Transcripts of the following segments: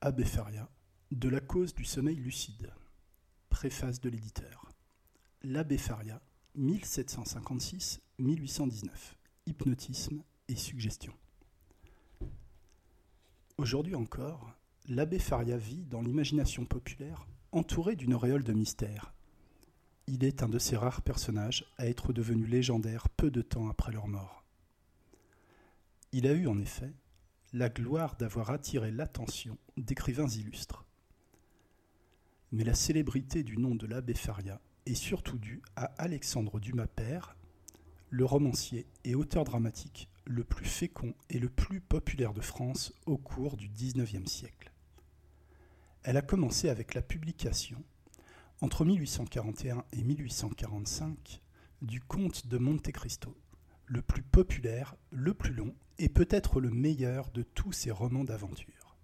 Abbé Faria, de la cause du sommeil lucide. Préface de l'éditeur. L'abbé Faria, 1756-1819. Hypnotisme et suggestion. Aujourd'hui encore, l'abbé Faria vit dans l'imagination populaire entouré d'une auréole de mystère. Il est un de ces rares personnages à être devenu légendaire peu de temps après leur mort. Il a eu en effet la gloire d'avoir attiré l'attention d'écrivains illustres. Mais la célébrité du nom de l'abbé Faria est surtout due à Alexandre Dumas père, le romancier et auteur dramatique le plus fécond et le plus populaire de France au cours du XIXe siècle. Elle a commencé avec la publication, entre 1841 et 1845, du Comte de Monte Cristo, le plus populaire, le plus long et peut-être le meilleur de tous ces romans d'aventure.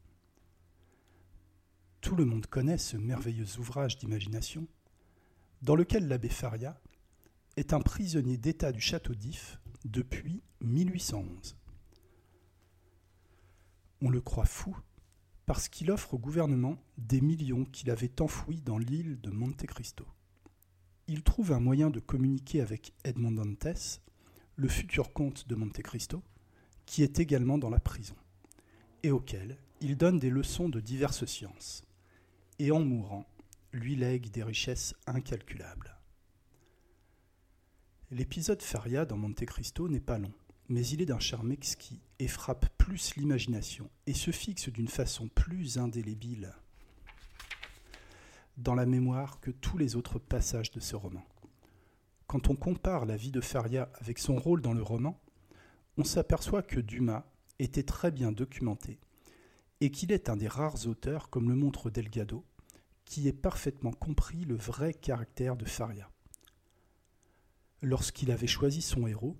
Tout le monde connaît ce merveilleux ouvrage d'imagination, dans lequel l'abbé Faria est un prisonnier d'État du château d'If depuis 1811. On le croit fou parce qu'il offre au gouvernement des millions qu'il avait enfouis dans l'île de Monte Cristo. Il trouve un moyen de communiquer avec Edmond Dantes, le futur comte de Monte Cristo, qui est également dans la prison, et auquel il donne des leçons de diverses sciences, et en mourant, lui lègue des richesses incalculables. L'épisode Faria dans Monte Cristo n'est pas long, mais il est d'un charme exquis et frappe plus l'imagination et se fixe d'une façon plus indélébile dans la mémoire que tous les autres passages de ce roman. Quand on compare la vie de Faria avec son rôle dans le roman, on s'aperçoit que Dumas était très bien documenté et qu'il est un des rares auteurs, comme le montre Delgado, qui ait parfaitement compris le vrai caractère de Faria. Lorsqu'il avait choisi son héros,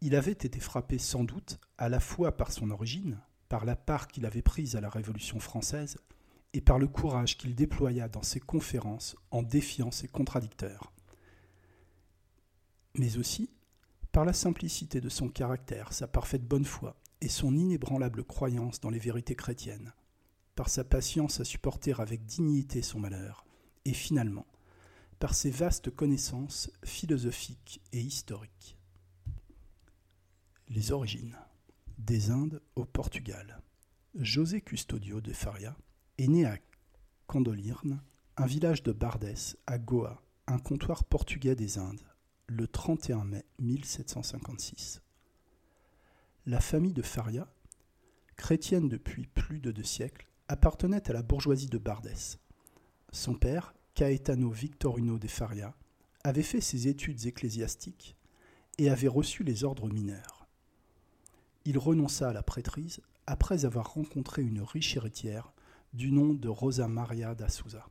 il avait été frappé sans doute à la fois par son origine, par la part qu'il avait prise à la Révolution française, et par le courage qu'il déploya dans ses conférences en défiant ses contradicteurs, mais aussi par la simplicité de son caractère, sa parfaite bonne foi et son inébranlable croyance dans les vérités chrétiennes, par sa patience à supporter avec dignité son malheur, et finalement par ses vastes connaissances philosophiques et historiques. Les origines. Des Indes au Portugal. José Custodio de Faria est né à Candolirne, un village de Bardes, à Goa, un comptoir portugais des Indes, le 31 mai 1756. La famille de Faria, chrétienne depuis plus de deux siècles, appartenait à la bourgeoisie de Bardes. Son père, Caetano Victorino de Faria avait fait ses études ecclésiastiques et avait reçu les ordres mineurs. Il renonça à la prêtrise après avoir rencontré une riche héritière du nom de Rosa Maria da Souza.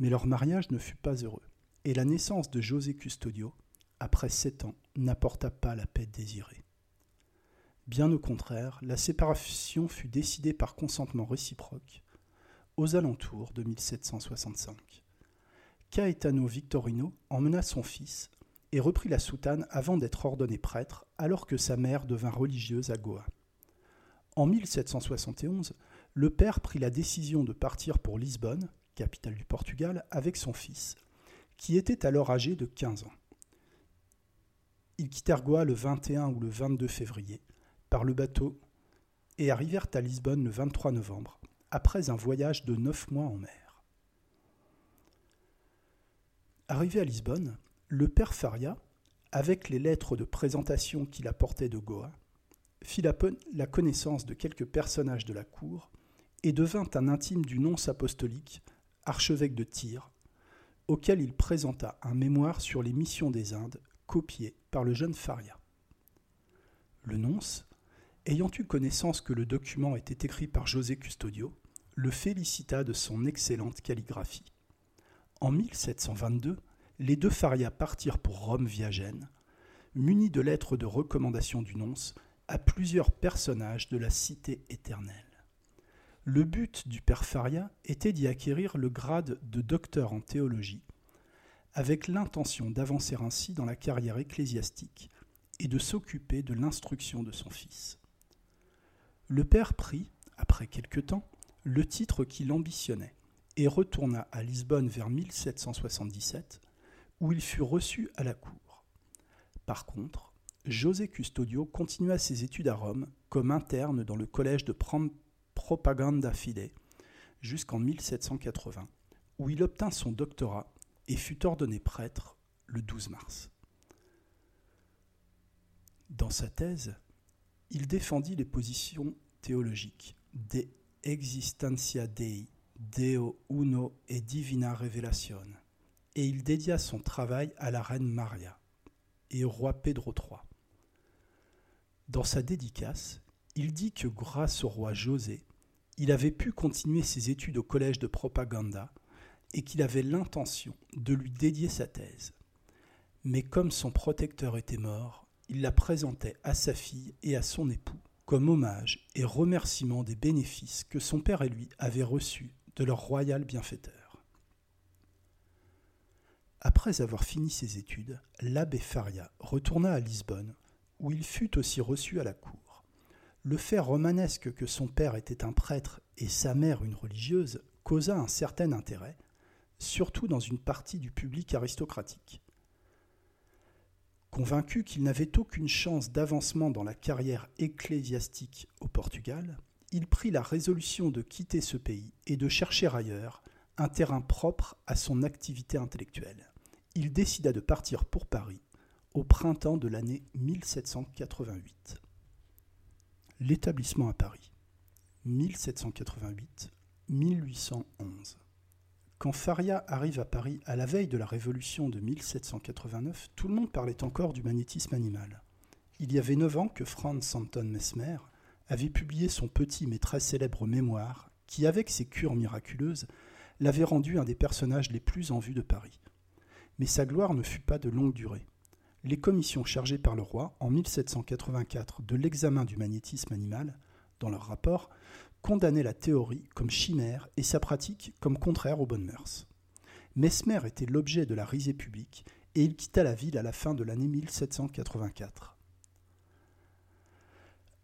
Mais leur mariage ne fut pas heureux, et la naissance de José Custodio, après sept ans, n'apporta pas la paix désirée. Bien au contraire, la séparation fut décidée par consentement réciproque aux alentours de 1765. Caetano Victorino emmena son fils et reprit la soutane avant d'être ordonné prêtre, alors que sa mère devint religieuse à Goa. En 1771, le père prit la décision de partir pour Lisbonne, capitale du Portugal, avec son fils, qui était alors âgé de 15 ans. Ils quittèrent Goa le 21 ou le 22 février par le bateau et arrivèrent à Lisbonne le 23 novembre, après un voyage de neuf mois en mer. Arrivé à Lisbonne, le père Faria, avec les lettres de présentation qu'il apportait de Goa, fit la, connaissance de quelques personnages de la cour et devint un intime du nonce apostolique, archevêque de Tyr, auquel il présenta un mémoire sur les missions des Indes copié par le jeune Faria. Le nonce, ayant eu connaissance que le document était écrit par José Custodio, le félicita de son excellente calligraphie. En 1722, les deux Faria partirent pour Rome via Gênes, munis de lettres de recommandation du nonce à plusieurs personnages de la cité éternelle. Le but du père Faria était d'y acquérir le grade de docteur en théologie, avec l'intention d'avancer ainsi dans la carrière ecclésiastique et de s'occuper de l'instruction de son fils. Le père prit, après quelque temps, le titre qu'il ambitionnait et retourna à Lisbonne vers 1777, où il fut reçu à la cour. Par contre, José Custodio continua ses études à Rome comme interne dans le collège de Propaganda Fide jusqu'en 1780, où il obtint son doctorat et fut ordonné prêtre le 12 mars. Dans sa thèse, il défendit les positions théologiques de Existentia Dei, Deo Uno et Divina Revelation, et il dédia son travail à la reine Maria et au roi Pedro III. Dans sa dédicace, il dit que grâce au roi José, il avait pu continuer ses études au collège de propaganda et qu'il avait l'intention de lui dédier sa thèse. Mais comme son protecteur était mort, il la présentait à sa fille et à son époux comme hommage et remerciement des bénéfices que son père et lui avaient reçus de leur royal bienfaiteur. Après avoir fini ses études, l'abbé Faria retourna à Lisbonne, où il fut aussi reçu à la cour. Le fait romanesque que son père était un prêtre et sa mère une religieuse causa un certain intérêt, surtout dans une partie du public aristocratique. Convaincu qu'il n'avait aucune chance d'avancement dans la carrière ecclésiastique au Portugal, il prit la résolution de quitter ce pays et de chercher ailleurs un terrain propre à son activité intellectuelle. Il décida de partir pour Paris au printemps de l'année 1788. L'établissement à Paris. 1788-1811. Quand Faria arrive à Paris à la veille de la Révolution de 1789, tout le monde parlait encore du magnétisme animal. Il y avait neuf ans que Franz Anton Mesmer avait publié son petit mais très célèbre mémoire qui, avec ses cures miraculeuses, l'avait rendu un des personnages les plus en vue de Paris. Mais sa gloire ne fut pas de longue durée. Les commissions chargées par le roi, en 1784, de l'examen du magnétisme animal, dans leur rapport, condamnait la théorie comme chimère et sa pratique comme contraire aux bonnes mœurs. Mesmer était l'objet de la risée publique et il quitta la ville à la fin de l'année 1784.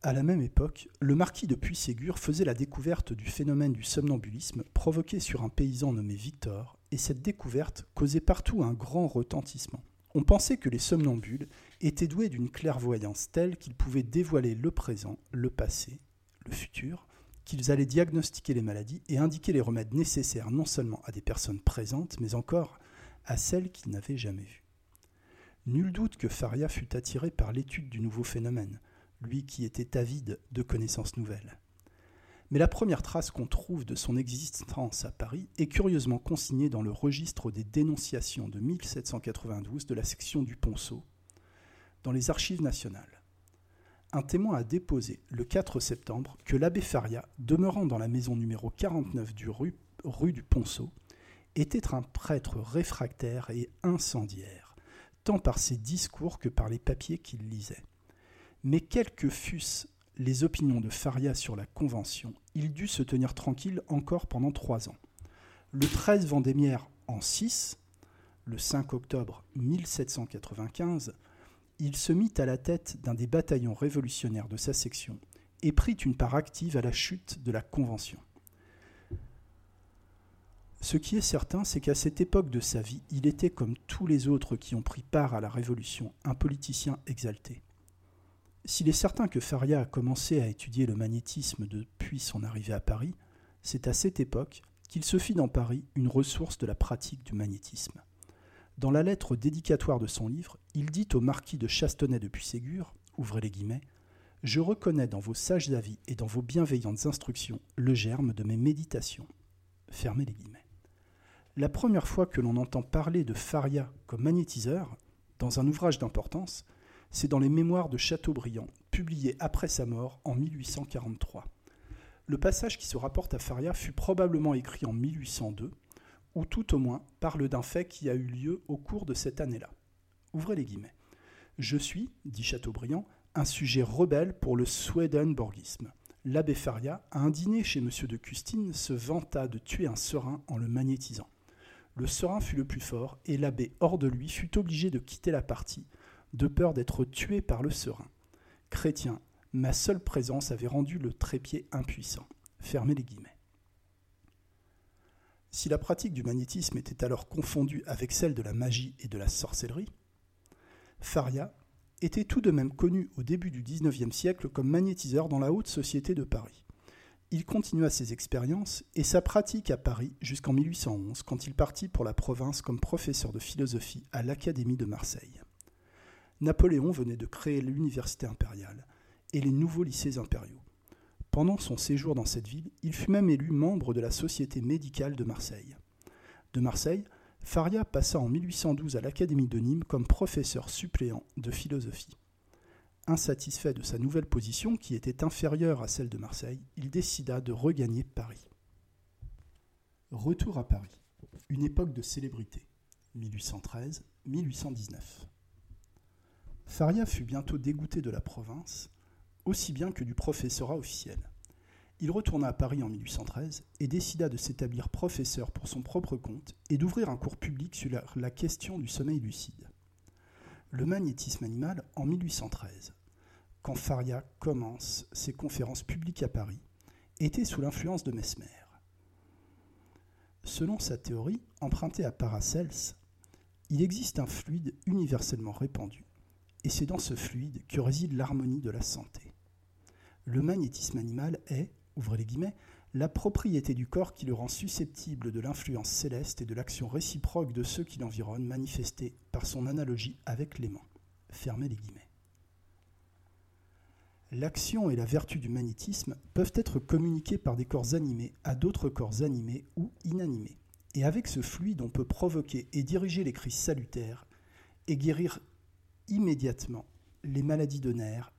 À la même époque, le marquis de Puységur faisait la découverte du phénomène du somnambulisme provoqué sur un paysan nommé Victor, et cette découverte causait partout un grand retentissement. On pensait que les somnambules étaient doués d'une clairvoyance telle qu'ils pouvaient dévoiler le présent, le passé, le futur, qu'ils allaient diagnostiquer les maladies et indiquer les remèdes nécessaires non seulement à des personnes présentes, mais encore à celles qu'ils n'avaient jamais vues. Nul doute que Faria fut attiré par l'étude du nouveau phénomène, lui qui était avide de connaissances nouvelles. Mais la première trace qu'on trouve de son existence à Paris est curieusement consignée dans le registre des dénonciations de 1792 de la section du Ponceau, dans les archives nationales un témoin a déposé le 4 septembre que l'abbé Faria, demeurant dans la maison numéro 49 du rue, du Ponceau, était un prêtre réfractaire et incendiaire, tant par ses discours que par les papiers qu'il lisait. Mais quelles que fussent les opinions de Faria sur la Convention, il dut se tenir tranquille encore pendant trois ans. Le 13 Vendémiaire en 6, le 5 octobre 1795, il se mit à la tête d'un des bataillons révolutionnaires de sa section et prit une part active à la chute de la Convention. Ce qui est certain, c'est qu'à cette époque de sa vie, il était comme tous les autres qui ont pris part à la Révolution, un politicien exalté. S'il est certain que Faria a commencé à étudier le magnétisme depuis son arrivée à Paris, c'est à cette époque qu'il se fit dans Paris une ressource de la pratique du magnétisme. Dans la lettre dédicatoire de son livre, il dit au marquis de Chastenay de Puységur, ouvrez les guillemets, Je reconnais dans vos sages avis et dans vos bienveillantes instructions le germe de mes méditations. Fermez les guillemets. La première fois que l'on entend parler de Faria comme magnétiseur, dans un ouvrage d'importance, c'est dans les Mémoires de Chateaubriand, publiés après sa mort en 1843. Le passage qui se rapporte à Faria fut probablement écrit en 1802 ou tout au moins parle d'un fait qui a eu lieu au cours de cette année-là. Ouvrez les guillemets. Je suis, dit Chateaubriand, un sujet rebelle pour le Swedenborgisme. L'abbé Faria, à un dîner chez M. de Custine, se vanta de tuer un serin en le magnétisant. Le serin fut le plus fort, et l'abbé, hors de lui, fut obligé de quitter la partie, de peur d'être tué par le serin. Chrétien, ma seule présence avait rendu le trépied impuissant. Fermez les guillemets. Si la pratique du magnétisme était alors confondue avec celle de la magie et de la sorcellerie, Faria était tout de même connu au début du XIXe siècle comme magnétiseur dans la haute société de Paris. Il continua ses expériences et sa pratique à Paris jusqu'en 1811 quand il partit pour la province comme professeur de philosophie à l'Académie de Marseille. Napoléon venait de créer l'université impériale et les nouveaux lycées impériaux. Pendant son séjour dans cette ville, il fut même élu membre de la Société médicale de Marseille. De Marseille, Faria passa en 1812 à l'Académie de Nîmes comme professeur suppléant de philosophie. Insatisfait de sa nouvelle position, qui était inférieure à celle de Marseille, il décida de regagner Paris. Retour à Paris. Une époque de célébrité. 1813-1819. Faria fut bientôt dégoûté de la province, aussi bien que du professorat officiel. Il retourna à Paris en 1813 et décida de s'établir professeur pour son propre compte et d'ouvrir un cours public sur la, question du sommeil lucide. Le magnétisme animal en 1813, quand Faria commence ses conférences publiques à Paris, était sous l'influence de Mesmer. Selon sa théorie, empruntée à Paracels, il existe un fluide universellement répandu, et c'est dans ce fluide que réside l'harmonie de la santé. Le magnétisme animal est, ouvrez les guillemets, la propriété du corps qui le rend susceptible de l'influence céleste et de l'action réciproque de ceux qui l'environnent manifestée par son analogie avec l'aimant. Fermez les guillemets. L'action et la vertu du magnétisme peuvent être communiquées par des corps animés à d'autres corps animés ou inanimés. Et avec ce fluide, on peut provoquer et diriger les crises salutaires et guérir immédiatement les maladies de nerfs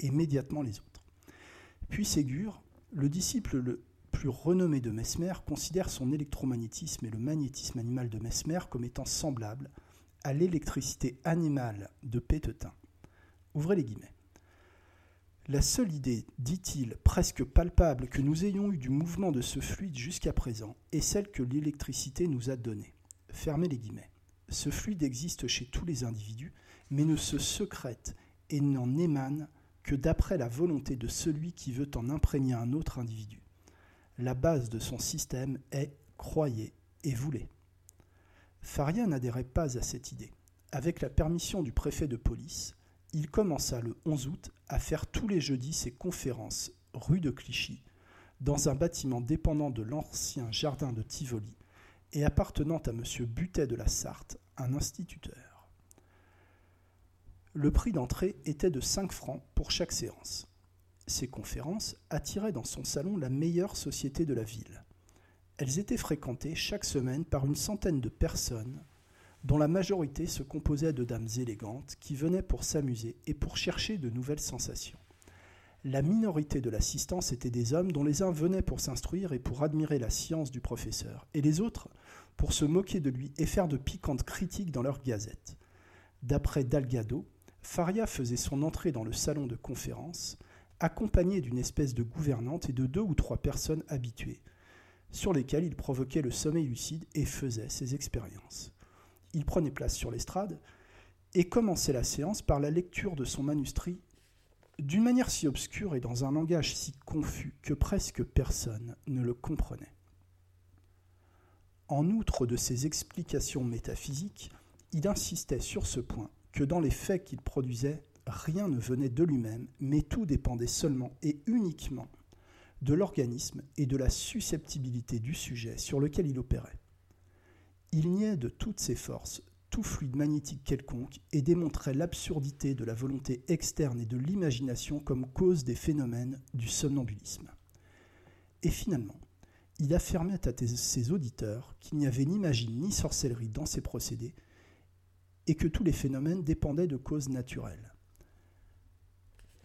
et immédiatement les autres. Puis Ségur, le disciple le plus renommé de Mesmer, considère son électromagnétisme et le magnétisme animal de Mesmer comme étant semblables à l'électricité animale de Pétetin. Ouvrez les guillemets. La seule idée, dit-il, presque palpable que nous ayons eue du mouvement de ce fluide jusqu'à présent est celle que l'électricité nous a donnée. Fermez les guillemets. Ce fluide existe chez tous les individus, mais ne se secrète et n'en émane que d'après la volonté de celui qui veut en imprégner un autre individu. La base de son système est croyez et voulez. Faria n'adhérait pas à cette idée. Avec la permission du préfet de police, il commença le 11 août à faire tous les jeudis ses conférences rue de Clichy, dans un bâtiment dépendant de l'ancien jardin de Tivoli et appartenant à M. Butet de la Sarthe, un instituteur. Le prix d'entrée était de 5 francs pour chaque séance. Ces conférences attiraient dans son salon la meilleure société de la ville. Elles étaient fréquentées chaque semaine par une centaine de personnes, dont la majorité se composait de dames élégantes qui venaient pour s'amuser et pour chercher de nouvelles sensations. La minorité de l'assistance était des hommes dont les uns venaient pour s'instruire et pour admirer la science du professeur, et les autres pour se moquer de lui et faire de piquantes critiques dans leurs gazettes. D'après Dalgado, Faria faisait son entrée dans le salon de conférence, accompagné d'une espèce de gouvernante et de deux ou trois personnes habituées, sur lesquelles il provoquait le sommeil lucide et faisait ses expériences. Il prenait place sur l'estrade et commençait la séance par la lecture de son manuscrit d'une manière si obscure et dans un langage si confus que presque personne ne le comprenait. En outre de ses explications métaphysiques, il insistait sur ce point que dans les faits qu'il produisait, rien ne venait de lui-même, mais tout dépendait seulement et uniquement de l'organisme et de la susceptibilité du sujet sur lequel il opérait. Il niait de toutes ses forces tout fluide magnétique quelconque et démontrait l'absurdité de la volonté externe et de l'imagination comme cause des phénomènes du somnambulisme. Et finalement, il affirmait à ses auditeurs qu'il n'y avait ni magie ni sorcellerie dans ses procédés, et que tous les phénomènes dépendaient de causes naturelles.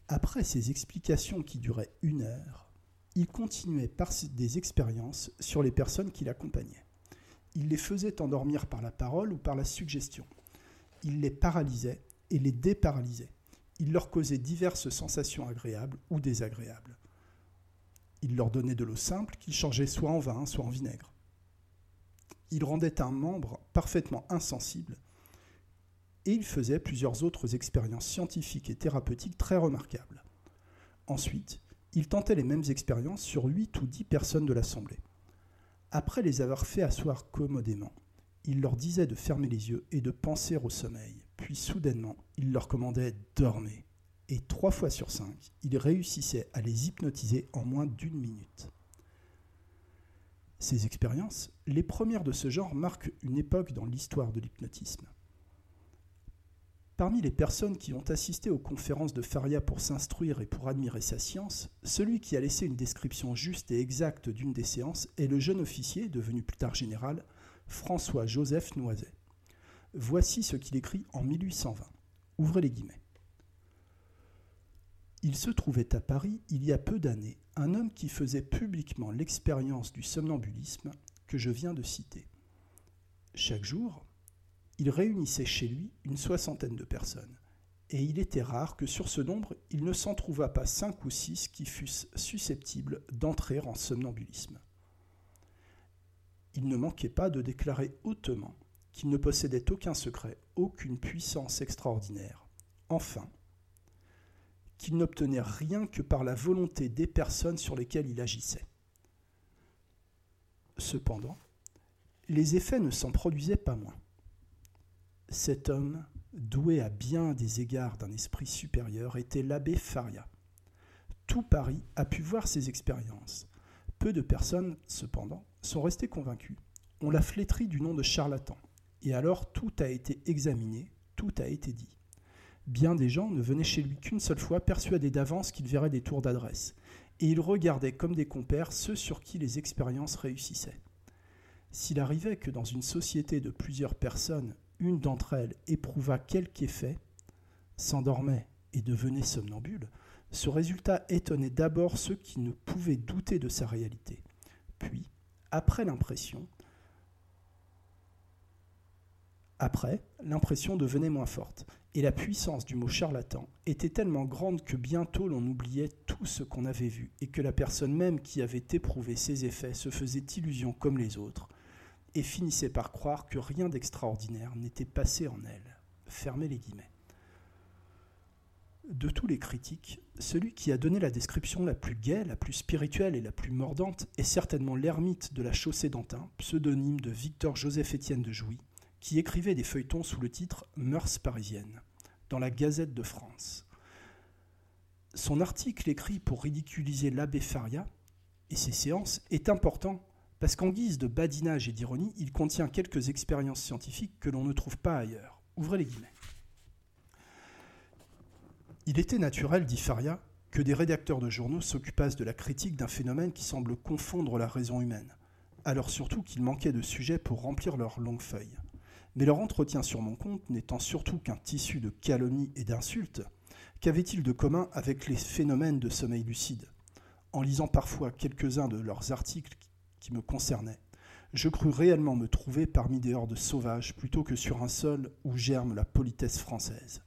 Après ces explications qui duraient une heure, il continuait par des expériences sur les personnes qui l'accompagnaient. Il les faisait endormir par la parole ou par la suggestion. Il les paralysait et les déparalysait. Il leur causait diverses sensations agréables ou désagréables. Il leur donnait de l'eau simple qu'il changeait soit en vin, soit en vinaigre. Il rendait un membre parfaitement insensible et il faisait plusieurs autres expériences scientifiques et thérapeutiques très remarquables. Ensuite, il tentait les mêmes expériences sur huit ou dix personnes de l'Assemblée. Après les avoir fait asseoir commodément, il leur disait de fermer les yeux et de penser au sommeil. Puis soudainement, il leur commandait Dormez. Et trois fois sur cinq, il réussissait à les hypnotiser en moins d'une minute. Ces expériences, les premières de ce genre, marquent une époque dans l'histoire de l'hypnotisme. Parmi les personnes qui ont assisté aux conférences de Faria pour s'instruire et pour admirer sa science, celui qui a laissé une description juste et exacte d'une des séances est le jeune officier, devenu plus tard général, François-Joseph Noiset. Voici ce qu'il écrit en 1820. Ouvrez les guillemets. Il se trouvait à Paris, il y a peu d'années, un homme qui faisait publiquement l'expérience du somnambulisme que je viens de citer. Chaque jour, il réunissait chez lui une soixantaine de personnes, et il était rare que sur ce nombre il ne s'en trouvât pas cinq ou six qui fussent susceptibles d'entrer en somnambulisme. Il ne manquait pas de déclarer hautement qu'il ne possédait aucun secret, aucune puissance extraordinaire. Enfin, qu'il n'obtenait rien que par la volonté des personnes sur lesquelles il agissait. Cependant, les effets ne s'en produisaient pas moins. Cet homme, doué à bien des égards d'un esprit supérieur, était l'abbé Faria. Tout Paris a pu voir ses expériences. Peu de personnes, cependant, sont restées convaincues. On l'a flétri du nom de charlatan. Et alors tout a été examiné, tout a été dit. Bien des gens ne venaient chez lui qu'une seule fois, persuadés d'avance qu'ils verraient des tours d'adresse. Et il regardait comme des compères ceux sur qui les expériences réussissaient. S'il arrivait que dans une société de plusieurs personnes, une d'entre elles éprouva quelque effet, s'endormait et devenait somnambule, ce résultat étonnait d'abord ceux qui ne pouvaient douter de sa réalité. Puis, après l'impression, après, l'impression devenait moins forte, et la puissance du mot charlatan était tellement grande que bientôt l'on oubliait tout ce qu'on avait vu, et que la personne même qui avait éprouvé ces effets se faisait illusion comme les autres, et finissait par croire que rien d'extraordinaire n'était passé en elle. Fermez les guillemets. De tous les critiques, celui qui a donné la description la plus gaie, la plus spirituelle et la plus mordante est certainement l'ermite de la chaussée d'Antin, pseudonyme de Victor Joseph Étienne de Jouy, qui écrivait des feuilletons sous le titre Mœurs parisiennes dans la Gazette de France. Son article écrit pour ridiculiser l'abbé Faria et ses séances est important parce qu'en guise de badinage et d'ironie, il contient quelques expériences scientifiques que l'on ne trouve pas ailleurs. Ouvrez les guillemets. Il était naturel, dit Faria, que des rédacteurs de journaux s'occupassent de la critique d'un phénomène qui semble confondre la raison humaine, alors surtout qu'il manquait de sujets pour remplir leurs longues feuilles. Mais leur entretien sur mon compte n'étant surtout qu'un tissu de calomnies et d'insultes, qu'avaient-ils de commun avec les phénomènes de sommeil lucide? En lisant parfois quelques-uns de leurs articles qui me concernait. Je crus réellement me trouver parmi des hordes sauvages plutôt que sur un sol où germe la politesse française.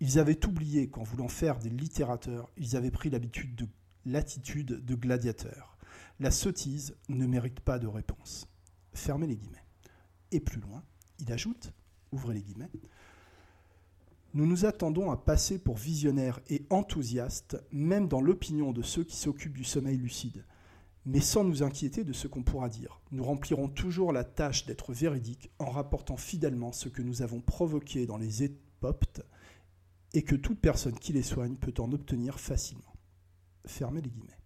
Ils avaient oublié qu'en voulant faire des littérateurs, ils avaient pris l'attitude de gladiateurs. La sottise ne mérite pas de réponse. Fermez les guillemets. Et plus loin, il ajoute, ouvrez les guillemets, nous nous attendons à passer pour visionnaires et enthousiastes, même dans l'opinion de ceux qui s'occupent du sommeil lucide mais sans nous inquiéter de ce qu'on pourra dire. Nous remplirons toujours la tâche d'être véridiques en rapportant fidèlement ce que nous avons provoqué dans les époptes et que toute personne qui les soigne peut en obtenir facilement. Fermez les guillemets.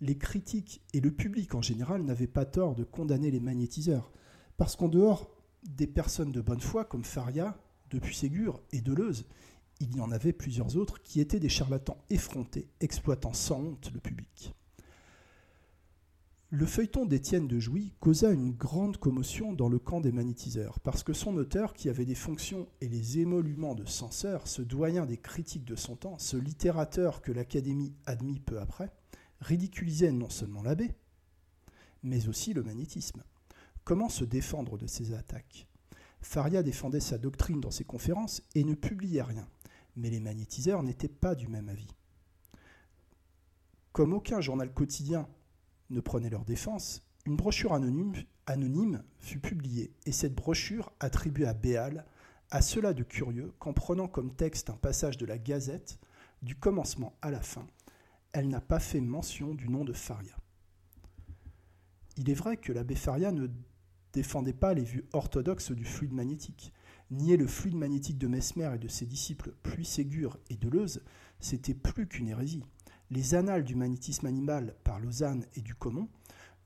Les critiques et le public en général n'avaient pas tort de condamner les magnétiseurs, parce qu'en dehors des personnes de bonne foi comme Faria, depuis Ségur et Deleuze, il y en avait plusieurs autres qui étaient des charlatans effrontés, exploitant sans honte le public. Le feuilleton d'Étienne de Jouy causa une grande commotion dans le camp des magnétiseurs, parce que son auteur, qui avait des fonctions et les émoluments de censeur, ce doyen des critiques de son temps, ce littérateur que l'Académie admit peu après, ridiculisait non seulement l'abbé, mais aussi le magnétisme. Comment se défendre de ces attaques? Faria défendait sa doctrine dans ses conférences et ne publiait rien, mais les magnétiseurs n'étaient pas du même avis. Comme aucun journal quotidien ne prenaient leur défense, une brochure anonyme, fut publiée, et cette brochure attribuait à Béal à cela de curieux qu'en prenant comme texte un passage de la Gazette, du commencement à la fin, elle n'a pas fait mention du nom de Faria. Il est vrai que l'abbé Faria ne défendait pas les vues orthodoxes du fluide magnétique. Nier le fluide magnétique de Mesmer et de ses disciples Pluy Ségur et Deleuze, c'était plus qu'une hérésie. Les annales du magnétisme animal par Lausanne et du Comon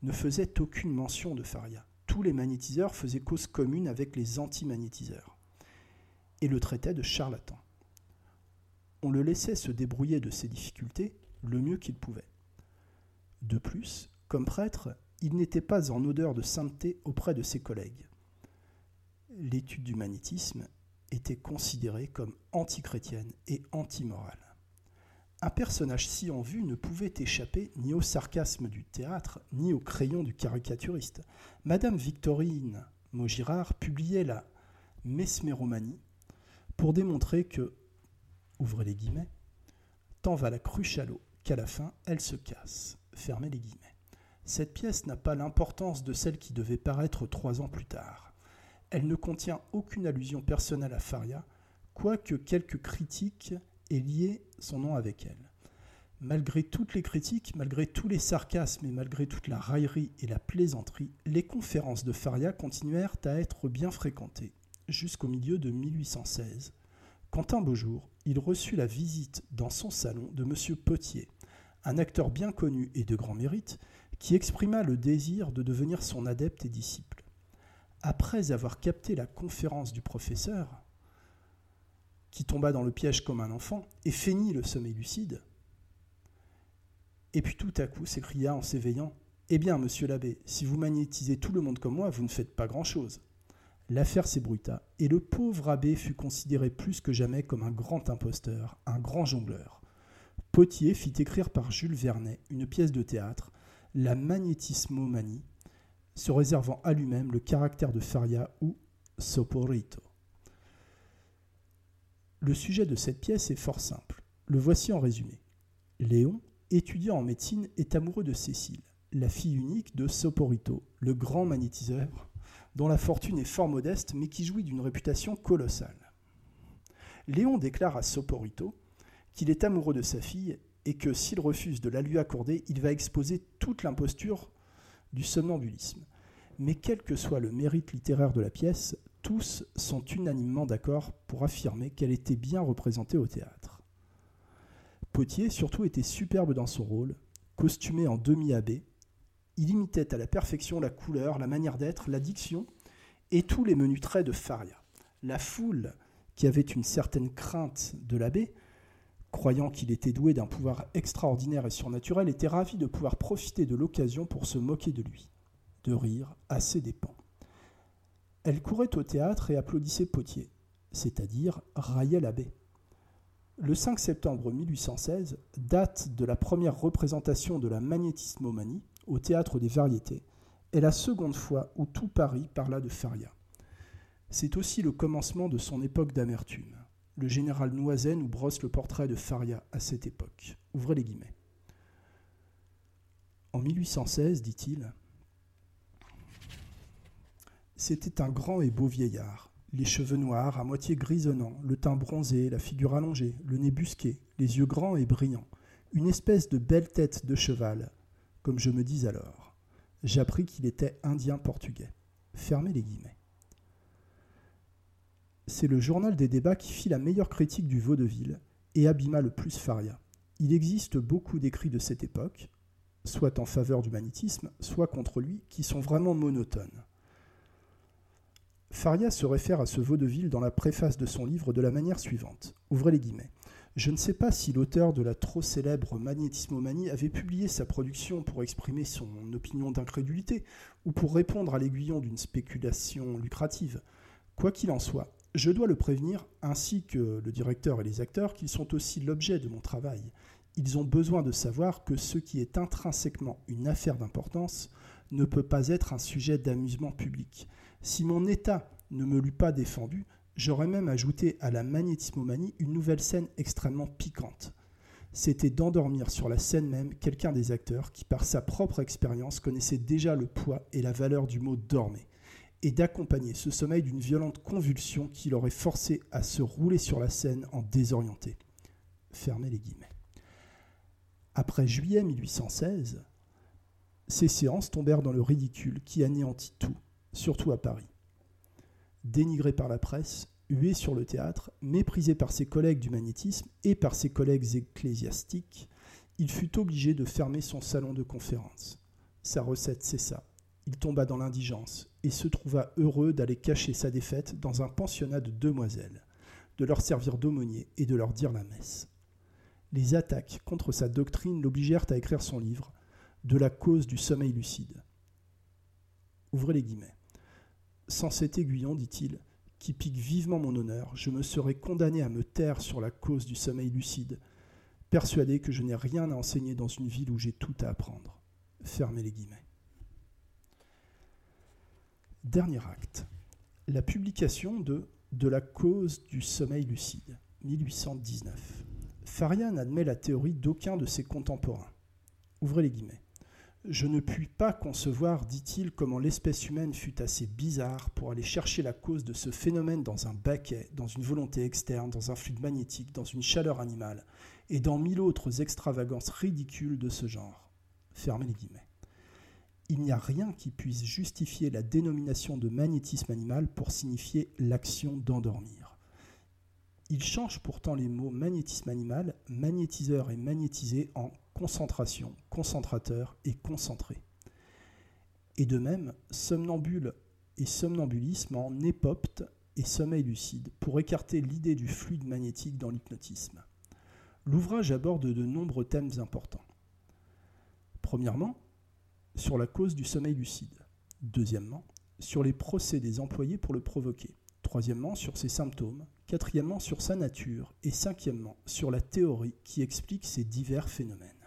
ne faisaient aucune mention de Faria. Tous les magnétiseurs faisaient cause commune avec les anti-magnétiseurs et le traitaient de charlatan. On le laissait se débrouiller de ses difficultés le mieux qu'il pouvait. De plus, comme prêtre, il n'était pas en odeur de sainteté auprès de ses collègues. L'étude du magnétisme était considérée comme antichrétienne et antimorale. Un personnage si en vue ne pouvait échapper ni au sarcasme du théâtre, ni au crayon du caricaturiste. Madame Victorine Maugirard publiait la Mesméromanie pour démontrer que, ouvrez les guillemets, tant va la cruche à l'eau qu'à la fin elle se casse. Fermez les guillemets. Cette pièce n'a pas l'importance de celle qui devait paraître trois ans plus tard. Elle ne contient aucune allusion personnelle à Faria, quoique quelques critiques aient lié son nom avec elle. Malgré toutes les critiques, malgré tous les sarcasmes et malgré toute la raillerie et la plaisanterie, les conférences de Faria continuèrent à être bien fréquentées, jusqu'au milieu de 1816, quand un beau jour, il reçut la visite dans son salon de M. Potier, un acteur bien connu et de grand mérite, qui exprima le désir de devenir son adepte et disciple. Après avoir capté la conférence du professeur, qui tomba dans le piège comme un enfant et feignit le sommeil lucide, et puis tout à coup s'écria en s'éveillant Eh bien, monsieur l'abbé, si vous magnétisez tout le monde comme moi, vous ne faites pas grand-chose. L'affaire s'ébruita, et le pauvre abbé fut considéré plus que jamais comme un grand imposteur, un grand jongleur. Potier fit écrire par Jules Vernet une pièce de théâtre la magnétismomanie, se réservant à lui-même le caractère de Faria ou Soporito. Le sujet de cette pièce est fort simple. Le voici en résumé. Léon, étudiant en médecine, est amoureux de Cécile, la fille unique de Soporito, le grand magnétiseur, dont la fortune est fort modeste mais qui jouit d'une réputation colossale. Léon déclare à Soporito qu'il est amoureux de sa fille et que s'il refuse de la lui accorder, il va exposer toute l'imposture du somnambulisme. Mais quel que soit le mérite littéraire de la pièce, tous sont unanimement d'accord pour affirmer qu'elle était bien représentée au théâtre. Potier surtout était superbe dans son rôle, costumé en demi-abbé. Il imitait à la perfection la couleur, la manière d'être, la diction et tous les menus traits de Faria. La foule, qui avait une certaine crainte de l'abbé, croyant qu'il était doué d'un pouvoir extraordinaire et surnaturel, était ravi de pouvoir profiter de l'occasion pour se moquer de lui, de rire à ses dépens. Elle courait au théâtre et applaudissait Potier, c'est-à-dire raillait l'abbé. Le 5 septembre 1816, date de la première représentation de la magnétismomanie au théâtre des Variétés, est la seconde fois où tout Paris parla de Faria. C'est aussi le commencement de son époque d'amertume le général Noiset nous brosse le portrait de Faria à cette époque. Ouvrez les guillemets. En 1816, dit-il, c'était un grand et beau vieillard, les cheveux noirs, à moitié grisonnants, le teint bronzé, la figure allongée, le nez busqué, les yeux grands et brillants, une espèce de belle tête de cheval, comme je me dis alors. J'appris qu'il était indien portugais. Fermez les guillemets c'est le journal des débats qui fit la meilleure critique du vaudeville et abîma le plus Faria. Il existe beaucoup d'écrits de cette époque, soit en faveur du magnétisme, soit contre lui, qui sont vraiment monotones. Faria se réfère à ce vaudeville dans la préface de son livre de la manière suivante. Ouvrez les guillemets. Je ne sais pas si l'auteur de la trop célèbre Magnétismomanie avait publié sa production pour exprimer son opinion d'incrédulité ou pour répondre à l'aiguillon d'une spéculation lucrative. Quoi qu'il en soit, je dois le prévenir, ainsi que le directeur et les acteurs, qu'ils sont aussi l'objet de mon travail. Ils ont besoin de savoir que ce qui est intrinsèquement une affaire d'importance ne peut pas être un sujet d'amusement public. Si mon état ne me l'eût pas défendu, j'aurais même ajouté à la magnétismomanie une nouvelle scène extrêmement piquante. C'était d'endormir sur la scène même quelqu'un des acteurs qui, par sa propre expérience, connaissait déjà le poids et la valeur du mot dormez et d'accompagner ce sommeil d'une violente convulsion qui l'aurait forcé à se rouler sur la scène en désorienté. Fermez les guillemets. Après juillet 1816, Ces séances tombèrent dans le ridicule qui anéantit tout, surtout à Paris. Dénigré par la presse, hué sur le théâtre, méprisé par ses collègues du magnétisme et par ses collègues ecclésiastiques, il fut obligé de fermer son salon de conférence. Sa recette cessa. Il tomba dans l'indigence et se trouva heureux d'aller cacher sa défaite dans un pensionnat de demoiselles, de leur servir d'aumônier et de leur dire la messe. Les attaques contre sa doctrine l'obligèrent à écrire son livre De la cause du sommeil lucide. Ouvrez les guillemets. Sans cet aiguillon, dit-il, qui pique vivement mon honneur, je me serais condamné à me taire sur la cause du sommeil lucide, persuadé que je n'ai rien à enseigner dans une ville où j'ai tout à apprendre. Fermez les guillemets. Dernier acte. La publication de De la cause du sommeil lucide, 1819. Faria n'admet la théorie d'aucun de ses contemporains. Ouvrez les guillemets. Je ne puis pas concevoir, dit-il, comment l'espèce humaine fut assez bizarre pour aller chercher la cause de ce phénomène dans un baquet, dans une volonté externe, dans un fluide magnétique, dans une chaleur animale, et dans mille autres extravagances ridicules de ce genre. Fermez les guillemets. Il n'y a rien qui puisse justifier la dénomination de magnétisme animal pour signifier l'action d'endormir. Il change pourtant les mots magnétisme animal, magnétiseur et magnétisé en concentration, concentrateur et concentré. Et de même, somnambule et somnambulisme en épopte et sommeil lucide pour écarter l'idée du fluide magnétique dans l'hypnotisme. L'ouvrage aborde de nombreux thèmes importants. Premièrement, sur la cause du sommeil lucide. Deuxièmement, sur les procédés employés pour le provoquer. Troisièmement, sur ses symptômes. Quatrièmement, sur sa nature. Et cinquièmement, sur la théorie qui explique ces divers phénomènes.